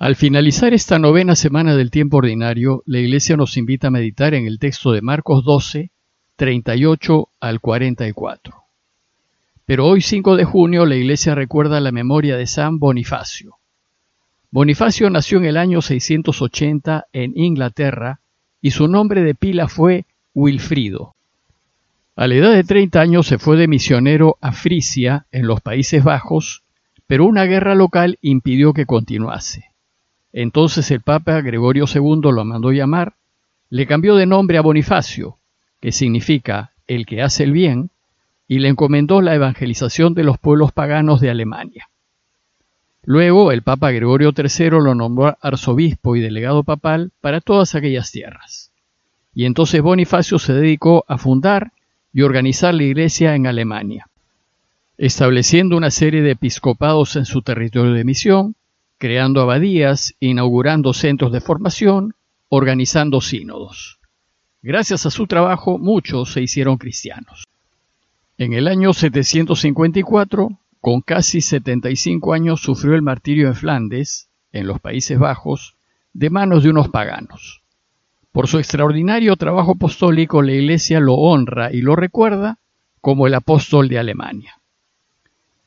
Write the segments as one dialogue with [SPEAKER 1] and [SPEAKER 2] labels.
[SPEAKER 1] Al finalizar esta novena semana del tiempo ordinario, la Iglesia nos invita a meditar en el texto de Marcos 12, 38 al 44. Pero hoy 5 de junio la Iglesia recuerda la memoria de San Bonifacio. Bonifacio nació en el año 680 en Inglaterra y su nombre de pila fue Wilfrido. A la edad de 30 años se fue de misionero a Frisia, en los Países Bajos, pero una guerra local impidió que continuase. Entonces el Papa Gregorio II lo mandó llamar, le cambió de nombre a Bonifacio, que significa el que hace el bien, y le encomendó la evangelización de los pueblos paganos de Alemania. Luego el Papa Gregorio III lo nombró arzobispo y delegado papal para todas aquellas tierras. Y entonces Bonifacio se dedicó a fundar y organizar la iglesia en Alemania, estableciendo una serie de episcopados en su territorio de misión, creando abadías, inaugurando centros de formación, organizando sínodos. Gracias a su trabajo muchos se hicieron cristianos. En el año 754, con casi 75 años, sufrió el martirio en Flandes, en los Países Bajos, de manos de unos paganos. Por su extraordinario trabajo apostólico, la Iglesia lo honra y lo recuerda como el apóstol de Alemania.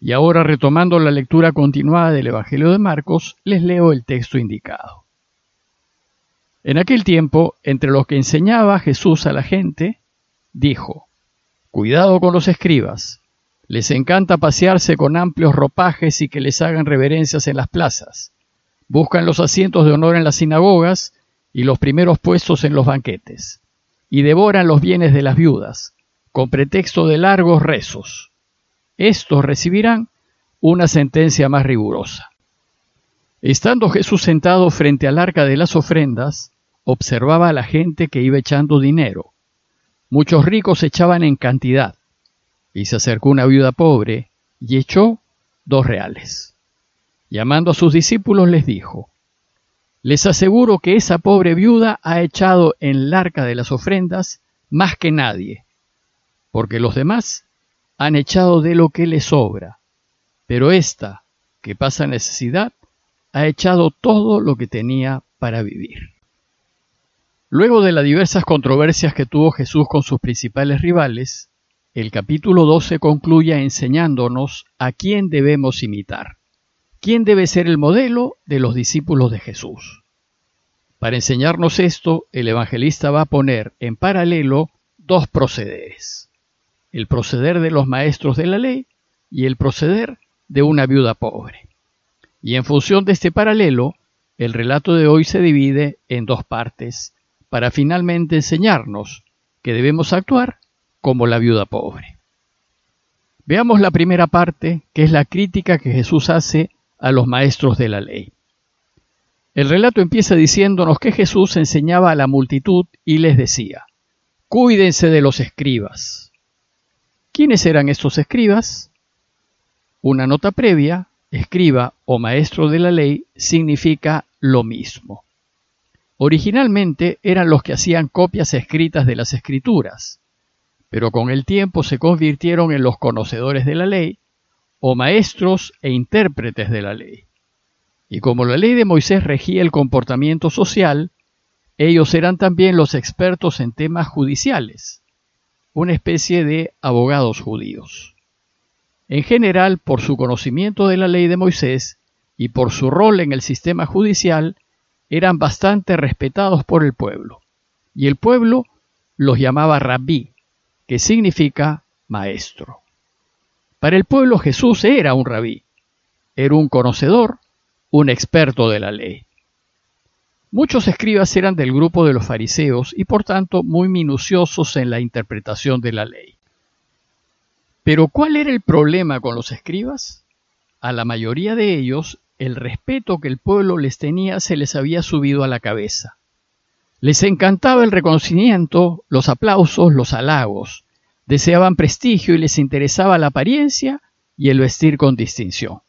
[SPEAKER 1] Y ahora, retomando la lectura continuada del Evangelio de Marcos, les leo el texto indicado. En aquel tiempo, entre los que enseñaba Jesús a la gente, dijo, Cuidado con los escribas, les encanta pasearse con amplios ropajes y que les hagan reverencias en las plazas. Buscan los asientos de honor en las sinagogas y los primeros puestos en los banquetes, y devoran los bienes de las viudas, con pretexto de largos rezos estos recibirán una sentencia más rigurosa. Estando Jesús sentado frente al arca de las ofrendas, observaba a la gente que iba echando dinero. Muchos ricos echaban en cantidad, y se acercó una viuda pobre y echó dos reales. Llamando a sus discípulos les dijo, Les aseguro que esa pobre viuda ha echado en el arca de las ofrendas más que nadie, porque los demás han echado de lo que le sobra, pero ésta, que pasa necesidad, ha echado todo lo que tenía para vivir. Luego de las diversas controversias que tuvo Jesús con sus principales rivales, el capítulo 12 concluye enseñándonos a quién debemos imitar, quién debe ser el modelo de los discípulos de Jesús. Para enseñarnos esto, el evangelista va a poner en paralelo dos procederes el proceder de los maestros de la ley y el proceder de una viuda pobre. Y en función de este paralelo, el relato de hoy se divide en dos partes, para finalmente enseñarnos que debemos actuar como la viuda pobre. Veamos la primera parte, que es la crítica que Jesús hace a los maestros de la ley. El relato empieza diciéndonos que Jesús enseñaba a la multitud y les decía, Cuídense de los escribas, ¿Quiénes eran estos escribas? Una nota previa, escriba o maestro de la ley, significa lo mismo. Originalmente eran los que hacían copias escritas de las escrituras, pero con el tiempo se convirtieron en los conocedores de la ley o maestros e intérpretes de la ley. Y como la ley de Moisés regía el comportamiento social, ellos eran también los expertos en temas judiciales una especie de abogados judíos. En general, por su conocimiento de la ley de Moisés y por su rol en el sistema judicial, eran bastante respetados por el pueblo, y el pueblo los llamaba rabí, que significa maestro. Para el pueblo Jesús era un rabí, era un conocedor, un experto de la ley. Muchos escribas eran del grupo de los fariseos y por tanto muy minuciosos en la interpretación de la ley. Pero ¿cuál era el problema con los escribas? A la mayoría de ellos el respeto que el pueblo les tenía se les había subido a la cabeza. Les encantaba el reconocimiento, los aplausos, los halagos. Deseaban prestigio y les interesaba la apariencia y el vestir con distinción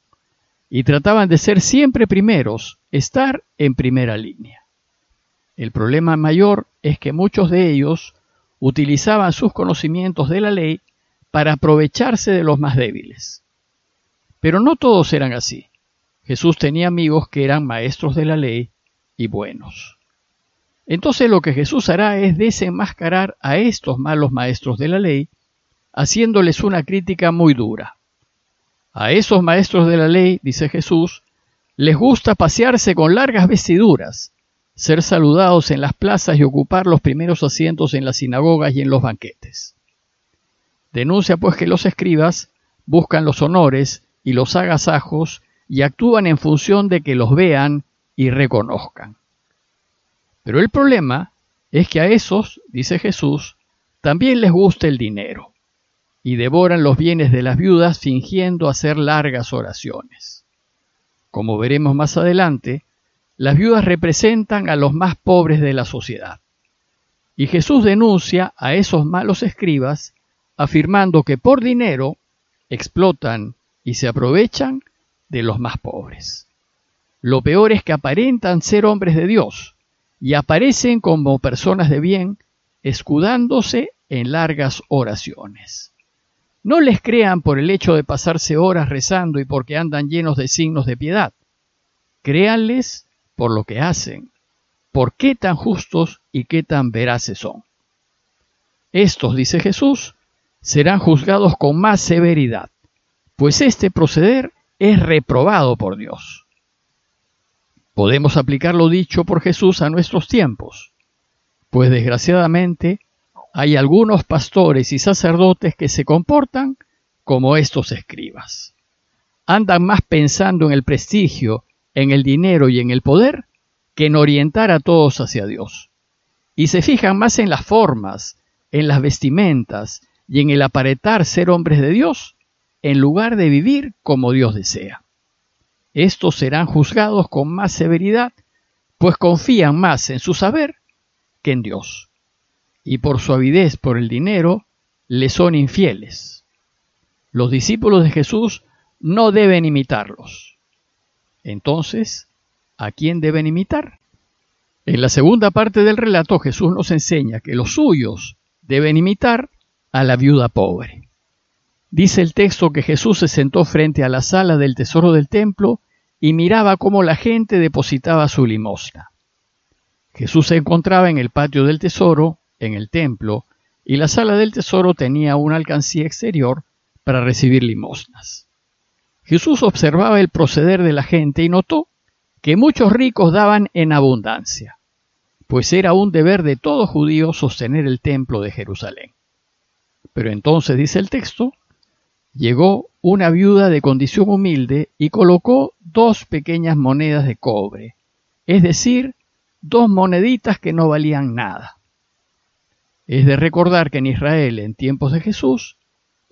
[SPEAKER 1] y trataban de ser siempre primeros, estar en primera línea. El problema mayor es que muchos de ellos utilizaban sus conocimientos de la ley para aprovecharse de los más débiles. Pero no todos eran así. Jesús tenía amigos que eran maestros de la ley y buenos. Entonces lo que Jesús hará es desenmascarar a estos malos maestros de la ley, haciéndoles una crítica muy dura. A esos maestros de la ley, dice Jesús, les gusta pasearse con largas vestiduras, ser saludados en las plazas y ocupar los primeros asientos en las sinagogas y en los banquetes. Denuncia pues que los escribas buscan los honores y los agasajos y actúan en función de que los vean y reconozcan. Pero el problema es que a esos, dice Jesús, también les gusta el dinero y devoran los bienes de las viudas fingiendo hacer largas oraciones. Como veremos más adelante, las viudas representan a los más pobres de la sociedad. Y Jesús denuncia a esos malos escribas afirmando que por dinero explotan y se aprovechan de los más pobres. Lo peor es que aparentan ser hombres de Dios y aparecen como personas de bien, escudándose en largas oraciones. No les crean por el hecho de pasarse horas rezando y porque andan llenos de signos de piedad. Créanles por lo que hacen, por qué tan justos y qué tan veraces son. Estos, dice Jesús, serán juzgados con más severidad, pues este proceder es reprobado por Dios. Podemos aplicar lo dicho por Jesús a nuestros tiempos, pues desgraciadamente hay algunos pastores y sacerdotes que se comportan como estos escribas. Andan más pensando en el prestigio en el dinero y en el poder que en orientar a todos hacia Dios. Y se fijan más en las formas, en las vestimentas y en el aparentar ser hombres de Dios, en lugar de vivir como Dios desea. Estos serán juzgados con más severidad, pues confían más en su saber que en Dios. Y por su avidez por el dinero, le son infieles. Los discípulos de Jesús no deben imitarlos entonces, ¿a quién deben imitar? En la segunda parte del relato Jesús nos enseña que los suyos deben imitar a la viuda pobre. Dice el texto que Jesús se sentó frente a la sala del tesoro del templo y miraba cómo la gente depositaba su limosna. Jesús se encontraba en el patio del tesoro, en el templo, y la sala del tesoro tenía una alcancía exterior para recibir limosnas. Jesús observaba el proceder de la gente y notó que muchos ricos daban en abundancia, pues era un deber de todo judío sostener el templo de Jerusalén. Pero entonces, dice el texto, llegó una viuda de condición humilde y colocó dos pequeñas monedas de cobre, es decir, dos moneditas que no valían nada. Es de recordar que en Israel, en tiempos de Jesús,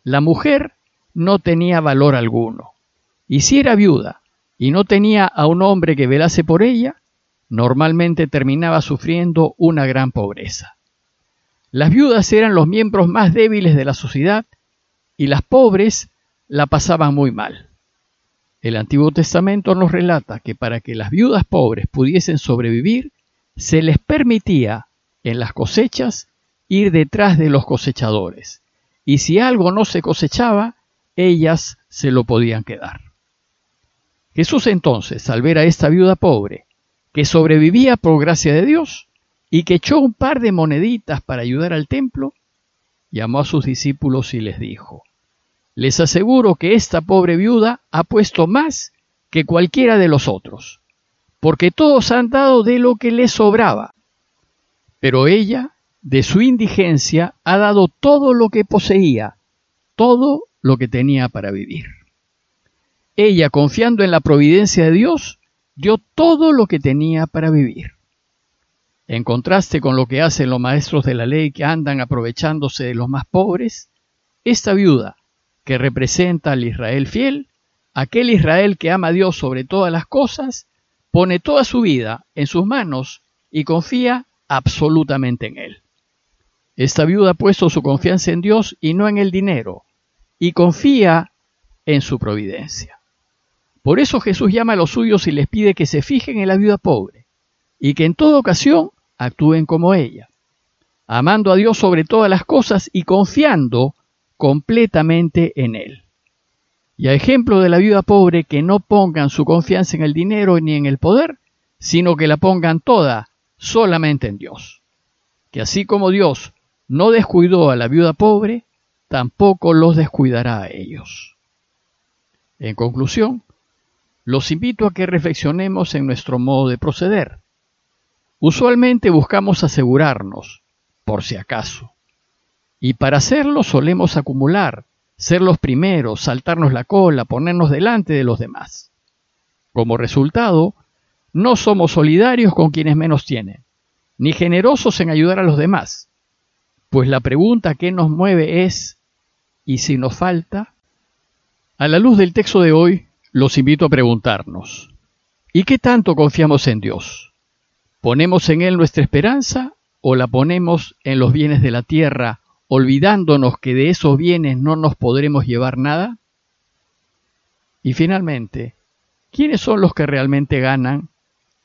[SPEAKER 1] la mujer no tenía valor alguno. Y si era viuda y no tenía a un hombre que velase por ella, normalmente terminaba sufriendo una gran pobreza. Las viudas eran los miembros más débiles de la sociedad y las pobres la pasaban muy mal. El Antiguo Testamento nos relata que para que las viudas pobres pudiesen sobrevivir, se les permitía en las cosechas ir detrás de los cosechadores, y si algo no se cosechaba, ellas se lo podían quedar. Jesús entonces, al ver a esta viuda pobre, que sobrevivía por gracia de Dios y que echó un par de moneditas para ayudar al templo, llamó a sus discípulos y les dijo, les aseguro que esta pobre viuda ha puesto más que cualquiera de los otros, porque todos han dado de lo que les sobraba, pero ella, de su indigencia, ha dado todo lo que poseía, todo lo que tenía para vivir. Ella, confiando en la providencia de Dios, dio todo lo que tenía para vivir. En contraste con lo que hacen los maestros de la ley que andan aprovechándose de los más pobres, esta viuda, que representa al Israel fiel, aquel Israel que ama a Dios sobre todas las cosas, pone toda su vida en sus manos y confía absolutamente en Él. Esta viuda ha puesto su confianza en Dios y no en el dinero, y confía en su providencia. Por eso Jesús llama a los suyos y les pide que se fijen en la viuda pobre y que en toda ocasión actúen como ella, amando a Dios sobre todas las cosas y confiando completamente en Él. Y a ejemplo de la viuda pobre, que no pongan su confianza en el dinero ni en el poder, sino que la pongan toda solamente en Dios. Que así como Dios no descuidó a la viuda pobre, tampoco los descuidará a ellos. En conclusión, los invito a que reflexionemos en nuestro modo de proceder. Usualmente buscamos asegurarnos, por si acaso. Y para hacerlo solemos acumular, ser los primeros, saltarnos la cola, ponernos delante de los demás. Como resultado, no somos solidarios con quienes menos tienen, ni generosos en ayudar a los demás, pues la pregunta que nos mueve es, ¿y si nos falta? A la luz del texto de hoy, los invito a preguntarnos, ¿y qué tanto confiamos en Dios? ¿Ponemos en Él nuestra esperanza o la ponemos en los bienes de la tierra, olvidándonos que de esos bienes no nos podremos llevar nada? Y finalmente, ¿quiénes son los que realmente ganan?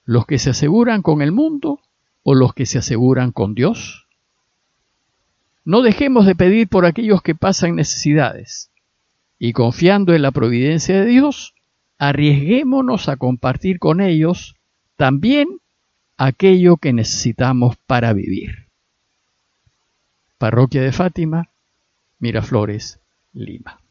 [SPEAKER 1] ¿Los que se aseguran con el mundo o los que se aseguran con Dios? No dejemos de pedir por aquellos que pasan necesidades y confiando en la providencia de Dios, arriesguémonos a compartir con ellos también aquello que necesitamos para vivir. Parroquia de Fátima, Miraflores, Lima.